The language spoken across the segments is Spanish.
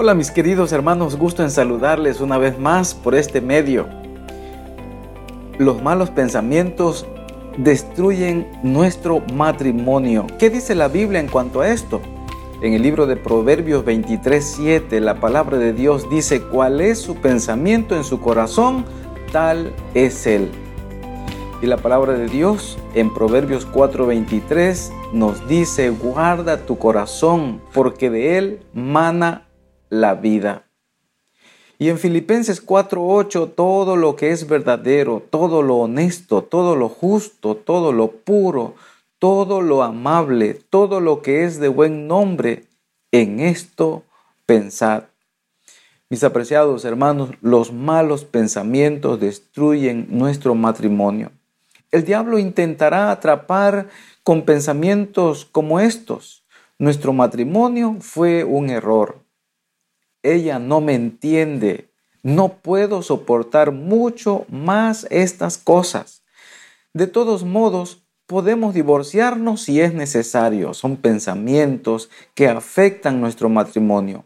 Hola mis queridos hermanos, gusto en saludarles una vez más por este medio. Los malos pensamientos destruyen nuestro matrimonio. ¿Qué dice la Biblia en cuanto a esto? En el libro de Proverbios 23:7 la palabra de Dios dice, ¿cuál es su pensamiento en su corazón? Tal es él. Y la palabra de Dios en Proverbios 4:23 nos dice, guarda tu corazón, porque de él mana la vida. Y en Filipenses 4:8 todo lo que es verdadero, todo lo honesto, todo lo justo, todo lo puro, todo lo amable, todo lo que es de buen nombre, en esto pensad. Mis apreciados hermanos, los malos pensamientos destruyen nuestro matrimonio. El diablo intentará atrapar con pensamientos como estos. Nuestro matrimonio fue un error ella no me entiende. No puedo soportar mucho más estas cosas. De todos modos, podemos divorciarnos si es necesario. Son pensamientos que afectan nuestro matrimonio.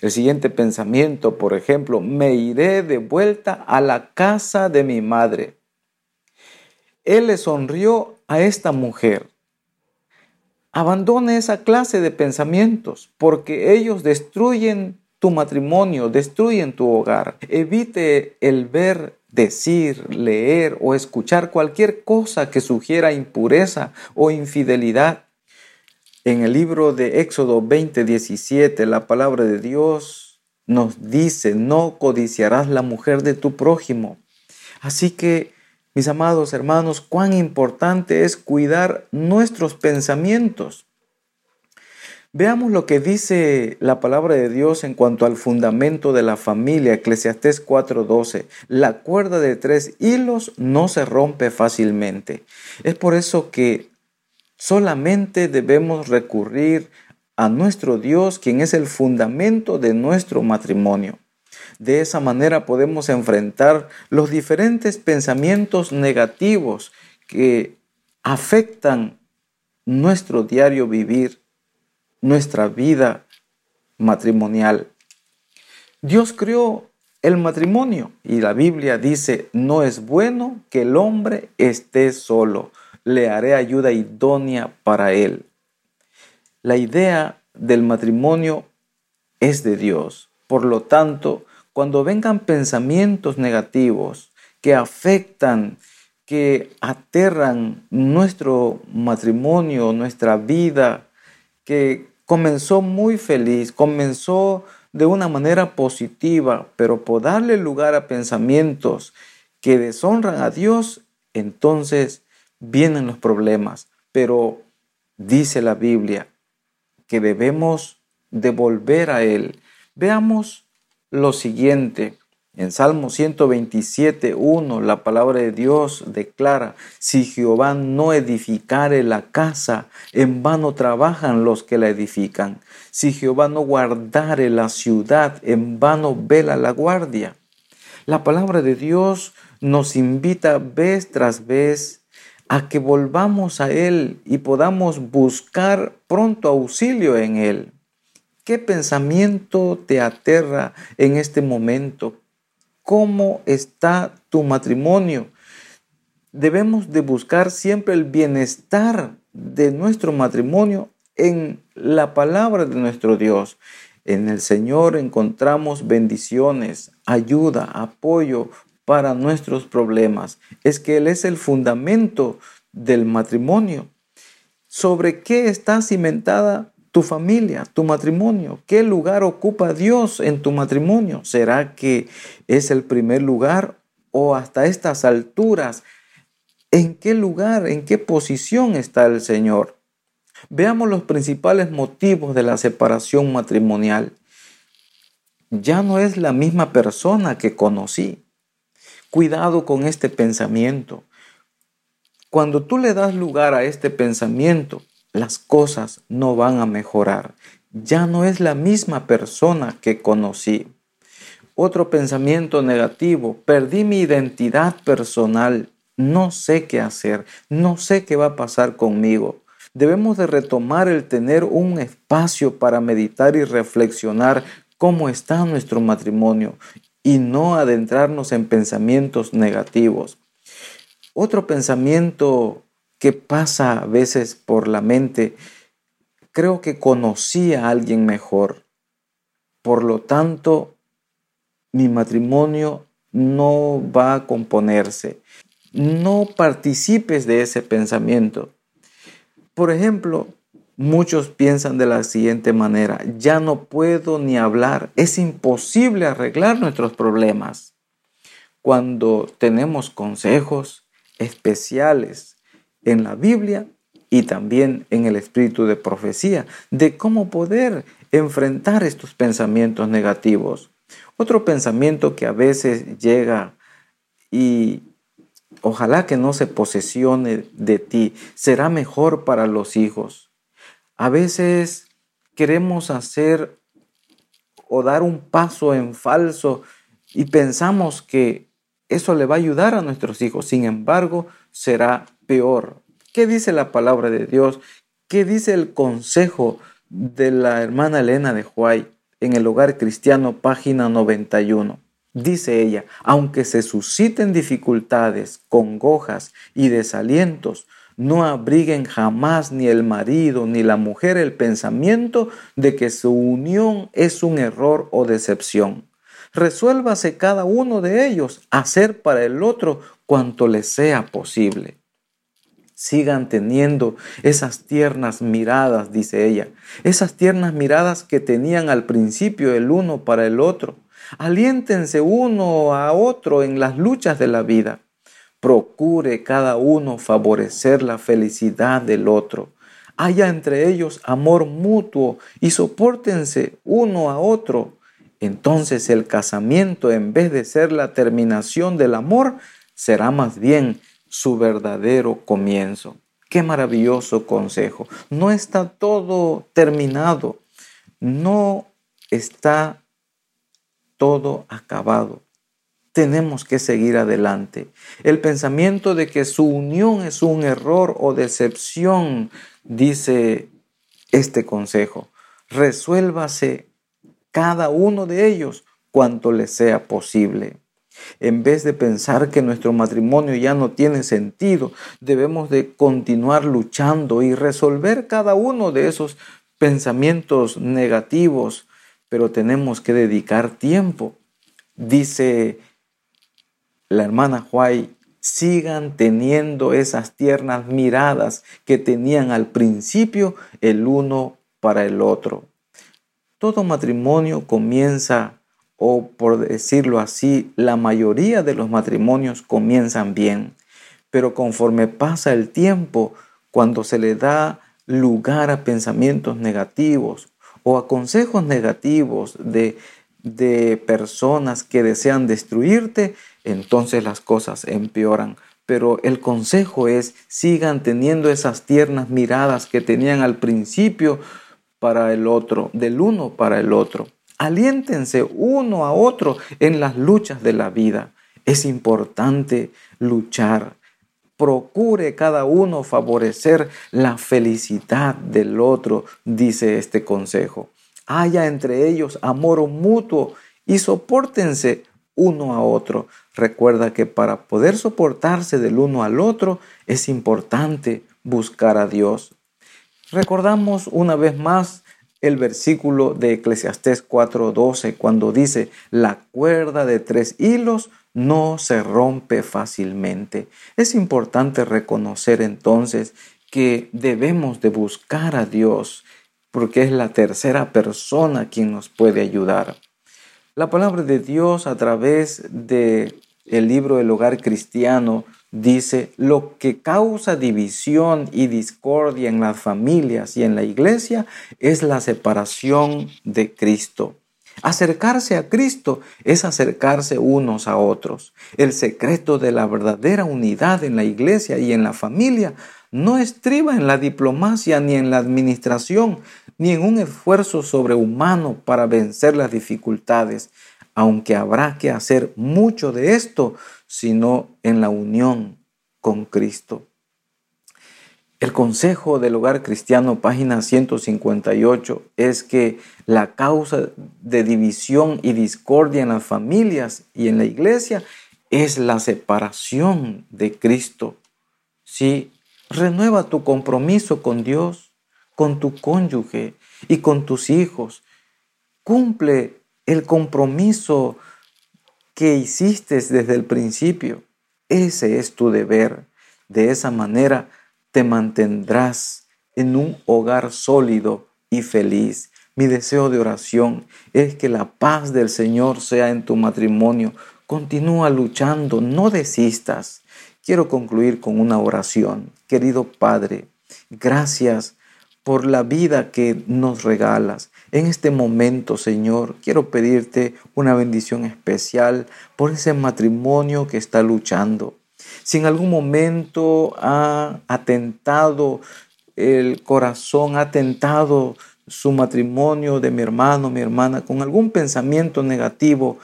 El siguiente pensamiento, por ejemplo, me iré de vuelta a la casa de mi madre. Él le sonrió a esta mujer. Abandone esa clase de pensamientos porque ellos destruyen tu matrimonio, destruyen tu hogar. Evite el ver, decir, leer o escuchar cualquier cosa que sugiera impureza o infidelidad. En el libro de Éxodo 20:17, la palabra de Dios nos dice, no codiciarás la mujer de tu prójimo. Así que, mis amados hermanos, cuán importante es cuidar nuestros pensamientos. Veamos lo que dice la palabra de Dios en cuanto al fundamento de la familia, Eclesiastés 4:12. La cuerda de tres hilos no se rompe fácilmente. Es por eso que solamente debemos recurrir a nuestro Dios, quien es el fundamento de nuestro matrimonio. De esa manera podemos enfrentar los diferentes pensamientos negativos que afectan nuestro diario vivir nuestra vida matrimonial. Dios creó el matrimonio y la Biblia dice, no es bueno que el hombre esté solo, le haré ayuda idónea para él. La idea del matrimonio es de Dios. Por lo tanto, cuando vengan pensamientos negativos que afectan, que aterran nuestro matrimonio, nuestra vida, que comenzó muy feliz, comenzó de una manera positiva, pero por darle lugar a pensamientos que deshonran a Dios, entonces vienen los problemas. Pero dice la Biblia que debemos devolver a Él. Veamos lo siguiente. En Salmo 127, 1, la palabra de Dios declara, si Jehová no edificare la casa, en vano trabajan los que la edifican. Si Jehová no guardare la ciudad, en vano vela la guardia. La palabra de Dios nos invita vez tras vez a que volvamos a Él y podamos buscar pronto auxilio en Él. ¿Qué pensamiento te aterra en este momento? Cómo está tu matrimonio. Debemos de buscar siempre el bienestar de nuestro matrimonio en la palabra de nuestro Dios. En el Señor encontramos bendiciones, ayuda, apoyo para nuestros problemas. Es que Él es el fundamento del matrimonio. ¿Sobre qué está cimentada tu familia, tu matrimonio. ¿Qué lugar ocupa Dios en tu matrimonio? ¿Será que es el primer lugar o hasta estas alturas? ¿En qué lugar, en qué posición está el Señor? Veamos los principales motivos de la separación matrimonial. Ya no es la misma persona que conocí. Cuidado con este pensamiento. Cuando tú le das lugar a este pensamiento, las cosas no van a mejorar. Ya no es la misma persona que conocí. Otro pensamiento negativo, perdí mi identidad personal, no sé qué hacer, no sé qué va a pasar conmigo. Debemos de retomar el tener un espacio para meditar y reflexionar cómo está nuestro matrimonio y no adentrarnos en pensamientos negativos. Otro pensamiento que pasa a veces por la mente, creo que conocí a alguien mejor. Por lo tanto, mi matrimonio no va a componerse. No participes de ese pensamiento. Por ejemplo, muchos piensan de la siguiente manera, ya no puedo ni hablar, es imposible arreglar nuestros problemas. Cuando tenemos consejos especiales en la Biblia y también en el espíritu de profecía de cómo poder enfrentar estos pensamientos negativos. Otro pensamiento que a veces llega y Ojalá que no se posesione de ti. Será mejor para los hijos. A veces queremos hacer o dar un paso en falso y pensamos que eso le va a ayudar a nuestros hijos. Sin embargo, será peor. ¿Qué dice la palabra de Dios? ¿Qué dice el consejo de la hermana Elena de Huay en el hogar cristiano, página 91? Dice ella, aunque se susciten dificultades, congojas y desalientos, no abriguen jamás ni el marido ni la mujer el pensamiento de que su unión es un error o decepción. Resuélvase cada uno de ellos hacer para el otro cuanto les sea posible. Sigan teniendo esas tiernas miradas, dice ella, esas tiernas miradas que tenían al principio el uno para el otro Aliéntense uno a otro en las luchas de la vida. Procure cada uno favorecer la felicidad del otro. Haya entre ellos amor mutuo y soportense uno a otro. Entonces el casamiento, en vez de ser la terminación del amor, será más bien su verdadero comienzo. Qué maravilloso consejo. No está todo terminado. No está todo acabado. Tenemos que seguir adelante. El pensamiento de que su unión es un error o decepción, dice este consejo. Resuélvase cada uno de ellos cuanto le sea posible. En vez de pensar que nuestro matrimonio ya no tiene sentido, debemos de continuar luchando y resolver cada uno de esos pensamientos negativos pero tenemos que dedicar tiempo. Dice la hermana Huay, sigan teniendo esas tiernas miradas que tenían al principio el uno para el otro. Todo matrimonio comienza, o por decirlo así, la mayoría de los matrimonios comienzan bien, pero conforme pasa el tiempo, cuando se le da lugar a pensamientos negativos o a consejos negativos de, de personas que desean destruirte, entonces las cosas empeoran. Pero el consejo es, sigan teniendo esas tiernas miradas que tenían al principio para el otro, del uno para el otro. Aliéntense uno a otro en las luchas de la vida. Es importante luchar procure cada uno favorecer la felicidad del otro, dice este consejo. Haya entre ellos amor mutuo y soportense uno a otro. Recuerda que para poder soportarse del uno al otro es importante buscar a Dios. Recordamos una vez más el versículo de Eclesiastés 4:12 cuando dice, la cuerda de tres hilos no se rompe fácilmente. Es importante reconocer entonces que debemos de buscar a Dios porque es la tercera persona quien nos puede ayudar. La palabra de Dios a través de el libro del hogar cristiano dice lo que causa división y discordia en las familias y en la iglesia es la separación de Cristo. Acercarse a Cristo es acercarse unos a otros. El secreto de la verdadera unidad en la iglesia y en la familia no estriba en la diplomacia ni en la administración, ni en un esfuerzo sobrehumano para vencer las dificultades, aunque habrá que hacer mucho de esto, sino en la unión con Cristo. El consejo del hogar cristiano, página 158, es que la causa de división y discordia en las familias y en la iglesia es la separación de Cristo. Sí, renueva tu compromiso con Dios, con tu cónyuge y con tus hijos. Cumple el compromiso que hiciste desde el principio. Ese es tu deber. De esa manera te mantendrás en un hogar sólido y feliz. Mi deseo de oración es que la paz del Señor sea en tu matrimonio. Continúa luchando, no desistas. Quiero concluir con una oración. Querido Padre, gracias por la vida que nos regalas. En este momento, Señor, quiero pedirte una bendición especial por ese matrimonio que está luchando. Si en algún momento ha atentado el corazón, ha atentado su matrimonio de mi hermano, mi hermana, con algún pensamiento negativo,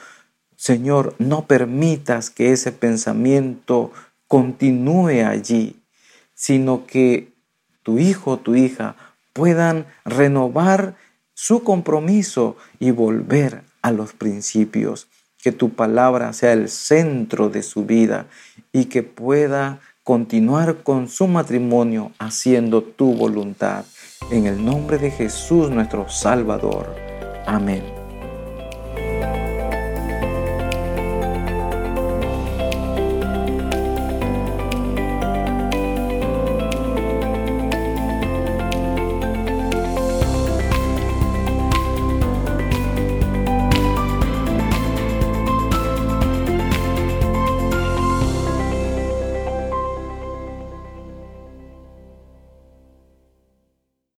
Señor, no permitas que ese pensamiento continúe allí, sino que tu hijo tu hija puedan renovar su compromiso y volver a los principios que tu palabra sea el centro de su vida y que pueda continuar con su matrimonio haciendo tu voluntad. En el nombre de Jesús nuestro Salvador. Amén.